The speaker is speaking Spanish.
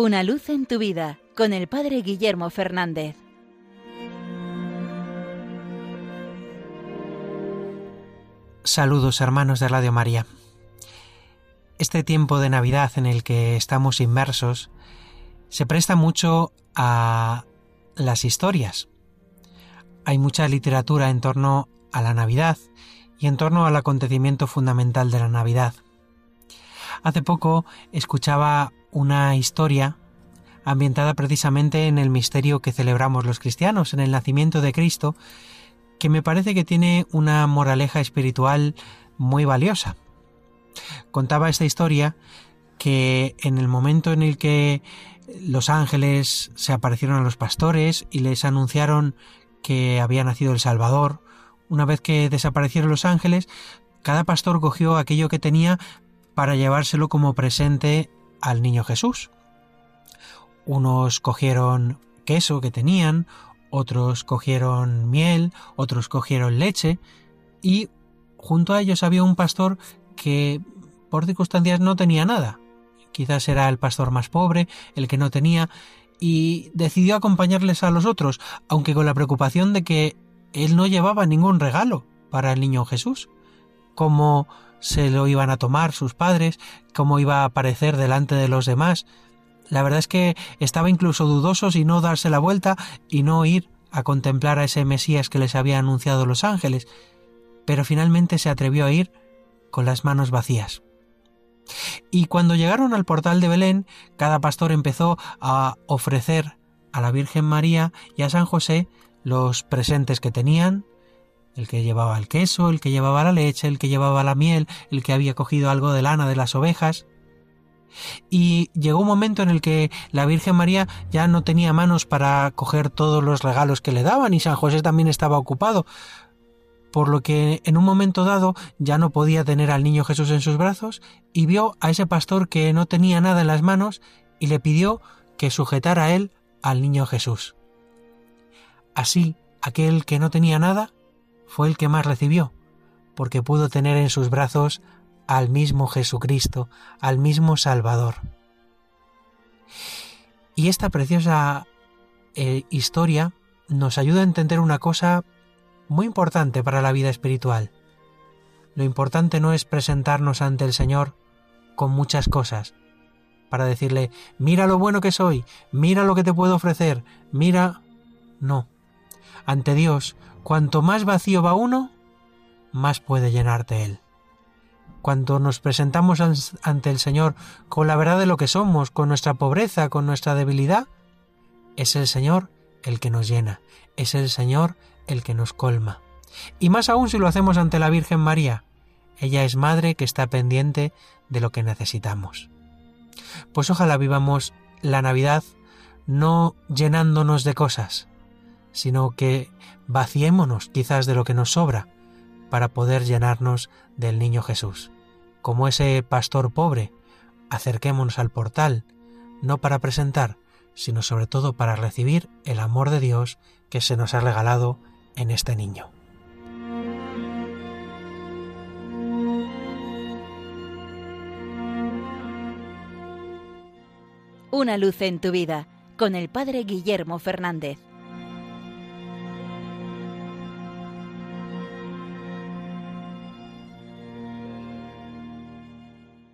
Una luz en tu vida con el Padre Guillermo Fernández. Saludos hermanos de Radio María. Este tiempo de Navidad en el que estamos inmersos se presta mucho a las historias. Hay mucha literatura en torno a la Navidad y en torno al acontecimiento fundamental de la Navidad. Hace poco escuchaba una historia ambientada precisamente en el misterio que celebramos los cristianos, en el nacimiento de Cristo, que me parece que tiene una moraleja espiritual muy valiosa. Contaba esta historia que en el momento en el que los ángeles se aparecieron a los pastores y les anunciaron que había nacido el Salvador, una vez que desaparecieron los ángeles, cada pastor cogió aquello que tenía para llevárselo como presente al niño Jesús. Unos cogieron queso que tenían, otros cogieron miel, otros cogieron leche, y junto a ellos había un pastor que por circunstancias no tenía nada. Quizás era el pastor más pobre, el que no tenía, y decidió acompañarles a los otros, aunque con la preocupación de que él no llevaba ningún regalo para el niño Jesús. Cómo se lo iban a tomar sus padres, cómo iba a aparecer delante de los demás. La verdad es que estaba incluso dudoso si no darse la vuelta y no ir a contemplar a ese Mesías que les había anunciado los ángeles, pero finalmente se atrevió a ir con las manos vacías. Y cuando llegaron al portal de Belén, cada pastor empezó a ofrecer a la Virgen María y a San José los presentes que tenían, el que llevaba el queso, el que llevaba la leche, el que llevaba la miel, el que había cogido algo de lana de las ovejas. Y llegó un momento en el que la Virgen María ya no tenía manos para coger todos los regalos que le daban y San José también estaba ocupado, por lo que en un momento dado ya no podía tener al niño Jesús en sus brazos y vio a ese pastor que no tenía nada en las manos y le pidió que sujetara a él al niño Jesús. Así, aquel que no tenía nada fue el que más recibió, porque pudo tener en sus brazos al mismo Jesucristo, al mismo Salvador. Y esta preciosa eh, historia nos ayuda a entender una cosa muy importante para la vida espiritual. Lo importante no es presentarnos ante el Señor con muchas cosas, para decirle, mira lo bueno que soy, mira lo que te puedo ofrecer, mira... No, ante Dios, cuanto más vacío va uno, más puede llenarte Él. Cuando nos presentamos ante el Señor con la verdad de lo que somos, con nuestra pobreza, con nuestra debilidad, es el Señor el que nos llena, es el Señor el que nos colma. Y más aún si lo hacemos ante la Virgen María. Ella es madre que está pendiente de lo que necesitamos. Pues ojalá vivamos la Navidad no llenándonos de cosas, sino que vaciémonos quizás de lo que nos sobra para poder llenarnos del niño Jesús. Como ese pastor pobre, acerquémonos al portal, no para presentar, sino sobre todo para recibir el amor de Dios que se nos ha regalado en este niño. Una luz en tu vida con el Padre Guillermo Fernández.